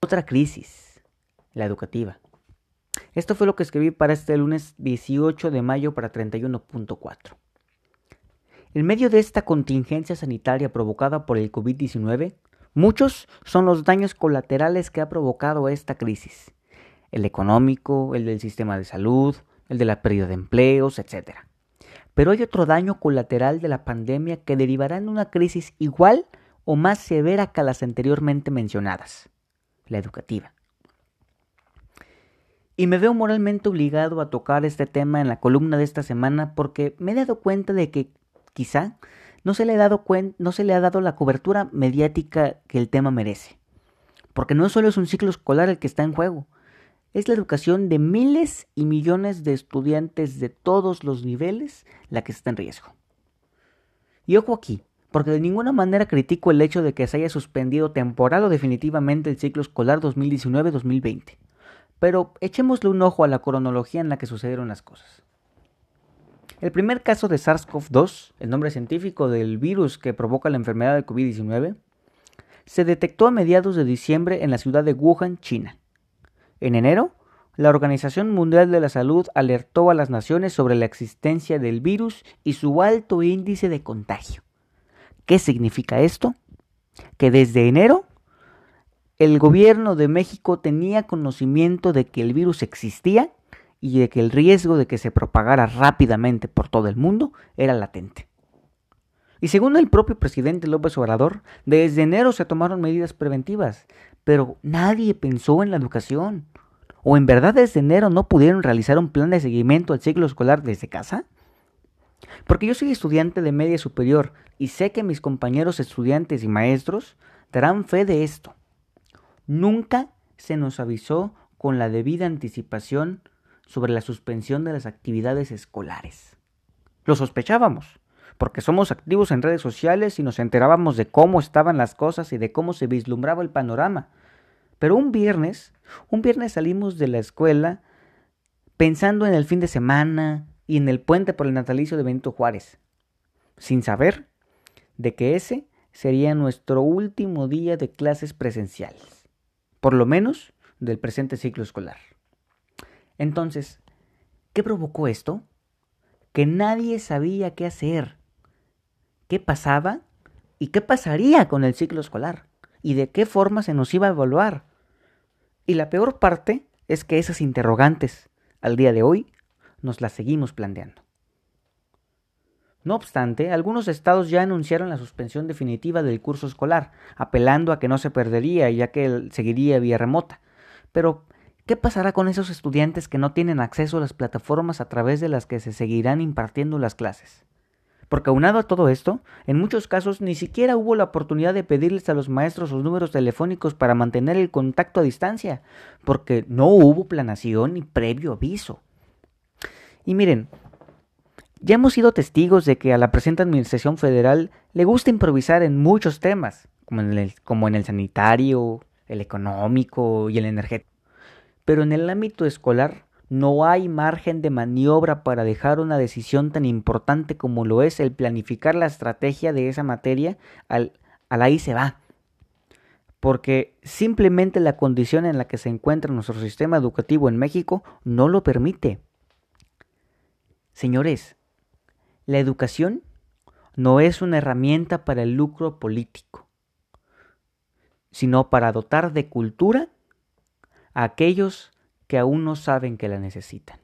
Otra crisis, la educativa. Esto fue lo que escribí para este lunes 18 de mayo para 31.4. En medio de esta contingencia sanitaria provocada por el COVID-19, muchos son los daños colaterales que ha provocado esta crisis. El económico, el del sistema de salud, el de la pérdida de empleos, etc. Pero hay otro daño colateral de la pandemia que derivará en una crisis igual o más severa que las anteriormente mencionadas, la educativa. Y me veo moralmente obligado a tocar este tema en la columna de esta semana porque me he dado cuenta de que quizá no se le ha dado, no se le ha dado la cobertura mediática que el tema merece. Porque no solo es un ciclo escolar el que está en juego, es la educación de miles y millones de estudiantes de todos los niveles la que está en riesgo. Y ojo aquí, porque de ninguna manera critico el hecho de que se haya suspendido temporal o definitivamente el ciclo escolar 2019-2020. Pero echémosle un ojo a la cronología en la que sucedieron las cosas. El primer caso de SARS-CoV-2, el nombre científico del virus que provoca la enfermedad de COVID-19, se detectó a mediados de diciembre en la ciudad de Wuhan, China. En enero, la Organización Mundial de la Salud alertó a las naciones sobre la existencia del virus y su alto índice de contagio. ¿Qué significa esto? Que desde enero el gobierno de México tenía conocimiento de que el virus existía y de que el riesgo de que se propagara rápidamente por todo el mundo era latente. Y según el propio presidente López Obrador, desde enero se tomaron medidas preventivas, pero nadie pensó en la educación. ¿O en verdad desde enero no pudieron realizar un plan de seguimiento al ciclo escolar desde casa? Porque yo soy estudiante de media superior y sé que mis compañeros estudiantes y maestros darán fe de esto. Nunca se nos avisó con la debida anticipación sobre la suspensión de las actividades escolares. Lo sospechábamos, porque somos activos en redes sociales y nos enterábamos de cómo estaban las cosas y de cómo se vislumbraba el panorama. Pero un viernes, un viernes salimos de la escuela pensando en el fin de semana y en el puente por el natalicio de Benito Juárez, sin saber de que ese sería nuestro último día de clases presenciales, por lo menos del presente ciclo escolar. Entonces, ¿qué provocó esto? Que nadie sabía qué hacer, qué pasaba y qué pasaría con el ciclo escolar y de qué forma se nos iba a evaluar. Y la peor parte es que esas interrogantes, al día de hoy, nos las seguimos planteando. No obstante, algunos estados ya anunciaron la suspensión definitiva del curso escolar, apelando a que no se perdería ya que seguiría vía remota. Pero ¿Qué pasará con esos estudiantes que no tienen acceso a las plataformas a través de las que se seguirán impartiendo las clases? Porque aunado a todo esto, en muchos casos ni siquiera hubo la oportunidad de pedirles a los maestros los números telefónicos para mantener el contacto a distancia, porque no hubo planación ni previo aviso. Y miren, ya hemos sido testigos de que a la presente Administración Federal le gusta improvisar en muchos temas, como en el, sanitario, el económico y el energético pero en el ámbito escolar no hay margen de maniobra para dejar una decisión tan importante como lo es el planificar la estrategia de esa materia al, al ahí se va. Porque simplemente la condición en la que se encuentra nuestro sistema educativo en México no lo permite. Señores, la educación no es una herramienta para el lucro político, sino para dotar de cultura a aquellos que aún no saben que la necesitan.